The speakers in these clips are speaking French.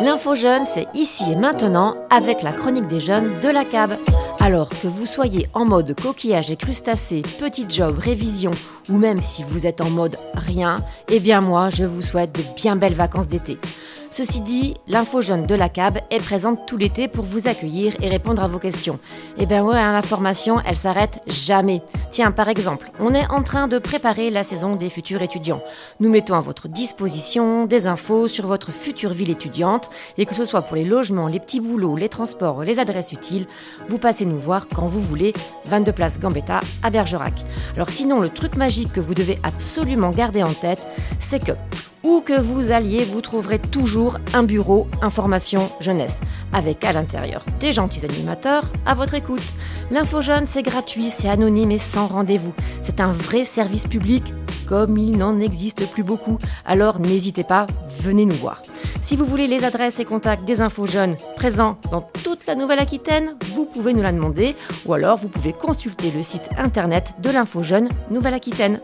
L'info jeune, c'est ici et maintenant avec la chronique des jeunes de la CAB. Alors que vous soyez en mode coquillage et crustacés, petit job, révision, ou même si vous êtes en mode rien, eh bien moi, je vous souhaite de bien belles vacances d'été. Ceci dit, l'info jeune de la CAB est présente tout l'été pour vous accueillir et répondre à vos questions. Eh bien ouais, hein, la formation, elle s'arrête jamais. Tiens, par exemple, on est en train de préparer la saison des futurs étudiants. Nous mettons à votre disposition des infos sur votre future ville étudiante, et que ce soit pour les logements, les petits boulots, les transports, les adresses utiles, vous passez nous voir quand vous voulez, 22 place Gambetta à Bergerac. Alors sinon, le truc magique que vous devez absolument garder en tête, c'est que où que vous alliez, vous trouverez toujours un bureau information jeunesse, avec à l'intérieur des gentils animateurs à votre écoute. L'info jeune, c'est gratuit, c'est anonyme et sans rendez-vous. C'est un vrai service public, comme il n'en existe plus beaucoup. Alors n'hésitez pas, venez nous voir. Si vous voulez les adresses et contacts des infos jeunes présents dans toute la Nouvelle-Aquitaine, vous pouvez nous la demander ou alors vous pouvez consulter le site internet de l'info jeune Nouvelle-Aquitaine.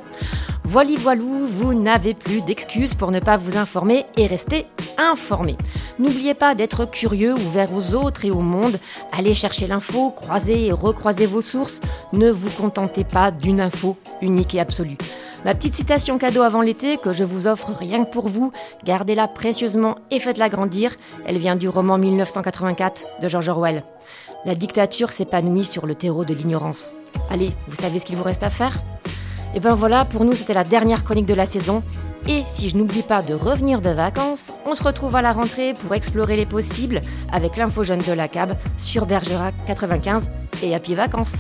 Voilà, voilou, vous n'avez plus d'excuses pour ne pas vous informer et rester informé. N'oubliez pas d'être curieux, ouvert aux autres et au monde. Allez chercher l'info, croisez et recroisez vos sources. Ne vous contentez pas d'une info unique et absolue. Ma petite citation cadeau avant l'été que je vous offre rien que pour vous, gardez-la précieusement et faites-la grandir. Elle vient du roman 1984 de George Orwell. La dictature s'épanouit sur le terreau de l'ignorance. Allez, vous savez ce qu'il vous reste à faire? Et ben voilà, pour nous c'était la dernière chronique de la saison. Et si je n'oublie pas de revenir de vacances, on se retrouve à la rentrée pour explorer les possibles avec l'info jeune de la CAB sur Bergerac 95 et Happy Vacances.